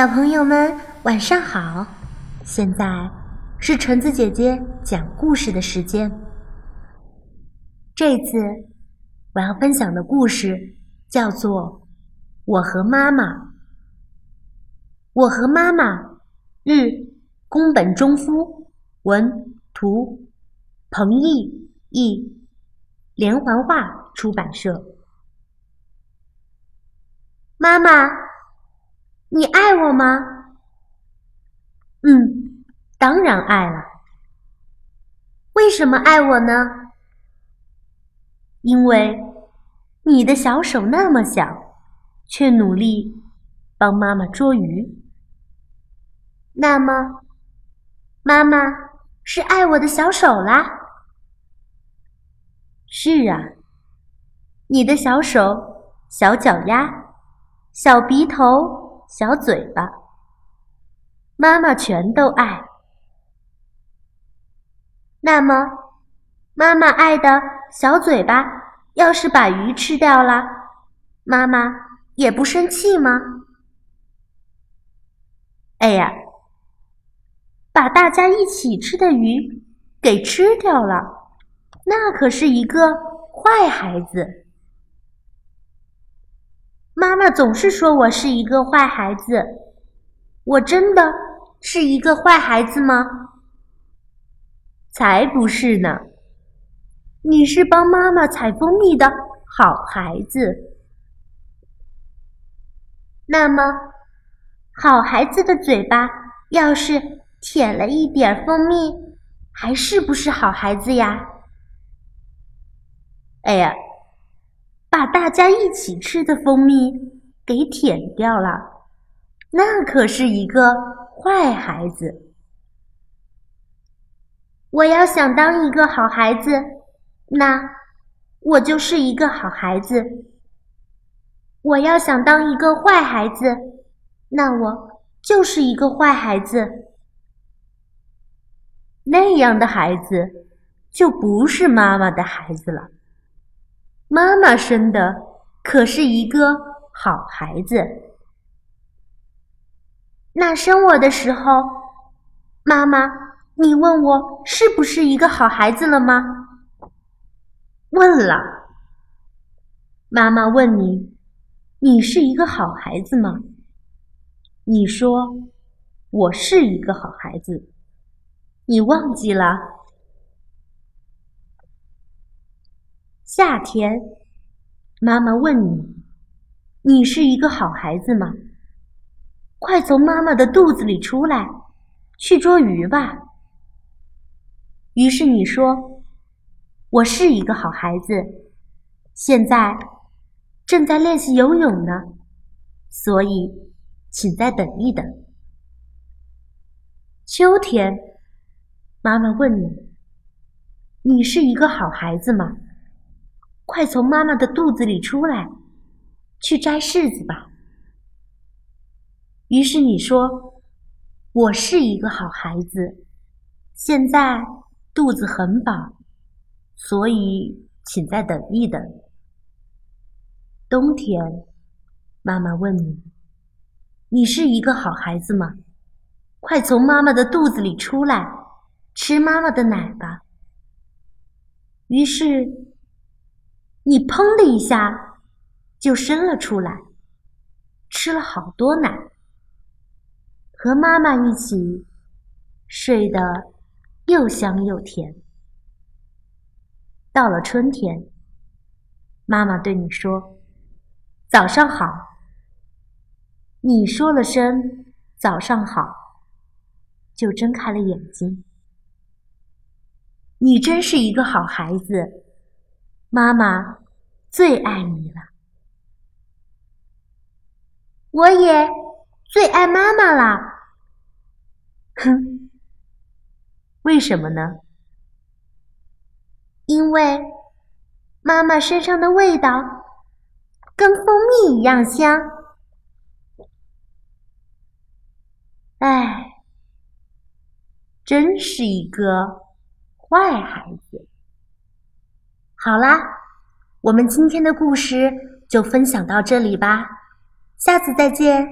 小朋友们，晚上好！现在是橙子姐姐讲故事的时间。这次我要分享的故事叫做《我和妈妈》。我和妈妈，日宫本忠夫，文图，彭毅译，连环画出版社。妈妈。你爱我吗？嗯，当然爱了。为什么爱我呢？因为你的小手那么小，却努力帮妈妈捉鱼。那么，妈妈是爱我的小手啦。是啊，你的小手、小脚丫、小鼻头。小嘴巴，妈妈全都爱。那么，妈妈爱的小嘴巴，要是把鱼吃掉了，妈妈也不生气吗？哎呀，把大家一起吃的鱼给吃掉了，那可是一个坏孩子。妈妈总是说我是一个坏孩子，我真的是一个坏孩子吗？才不是呢！你是帮妈妈采蜂蜜的好孩子。那么，好孩子的嘴巴要是舔了一点蜂蜜，还是不是好孩子呀？哎呀！把大家一起吃的蜂蜜给舔掉了，那可是一个坏孩子。我要想当一个好孩子，那我就是一个好孩子；我要想当一个坏孩子，那我就是一个坏孩子。那样的孩子就不是妈妈的孩子了。妈妈生的可是一个好孩子。那生我的时候，妈妈，你问我是不是一个好孩子了吗？问了。妈妈问你，你是一个好孩子吗？你说我是一个好孩子。你忘记了？夏天，妈妈问你：“你是一个好孩子吗？”快从妈妈的肚子里出来，去捉鱼吧。于是你说：“我是一个好孩子，现在正在练习游泳呢，所以请再等一等。”秋天，妈妈问你：“你是一个好孩子吗？”快从妈妈的肚子里出来，去摘柿子吧。于是你说：“我是一个好孩子，现在肚子很饱，所以请再等一等。”冬天，妈妈问你：“你是一个好孩子吗？快从妈妈的肚子里出来，吃妈妈的奶吧。”于是。你砰的一下就伸了出来，吃了好多奶，和妈妈一起睡得又香又甜。到了春天，妈妈对你说：“早上好。”你说了声“早上好”，就睁开了眼睛。你真是一个好孩子。妈妈最爱你了，我也最爱妈妈啦。哼，为什么呢？因为妈妈身上的味道跟蜂蜜一样香。哎，真是一个坏孩子。好啦，我们今天的故事就分享到这里吧，下次再见。